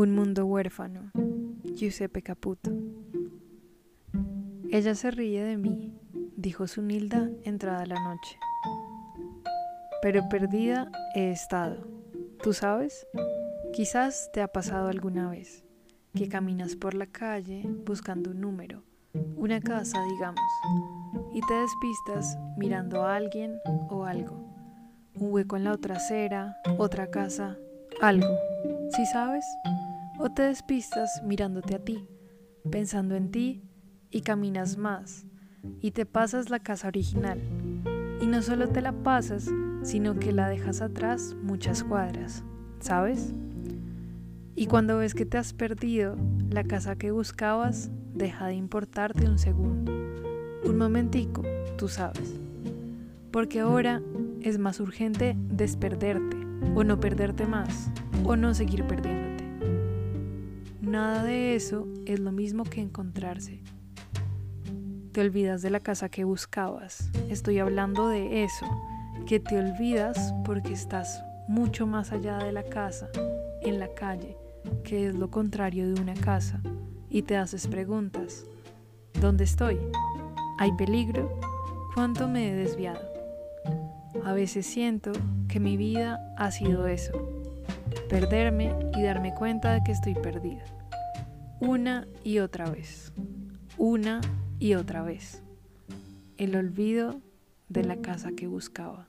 Un mundo huérfano. Giuseppe Caputo. Ella se ríe de mí, dijo Sunilda entrada la noche. Pero perdida he estado. ¿Tú sabes? Quizás te ha pasado alguna vez que caminas por la calle buscando un número, una casa, digamos, y te despistas mirando a alguien o algo. Un hueco en la otra acera, otra casa, algo. ¿Sí sabes? O te despistas mirándote a ti, pensando en ti y caminas más y te pasas la casa original. Y no solo te la pasas, sino que la dejas atrás muchas cuadras, ¿sabes? Y cuando ves que te has perdido, la casa que buscabas deja de importarte un segundo, un momentico, tú sabes. Porque ahora es más urgente desperderte, o no perderte más, o no seguir perdiéndote. Nada de eso es lo mismo que encontrarse. Te olvidas de la casa que buscabas. Estoy hablando de eso, que te olvidas porque estás mucho más allá de la casa, en la calle, que es lo contrario de una casa, y te haces preguntas. ¿Dónde estoy? ¿Hay peligro? ¿Cuánto me he desviado? A veces siento que mi vida ha sido eso, perderme y darme cuenta de que estoy perdida una y otra vez, una y otra vez. El olvido de la casa que buscaba.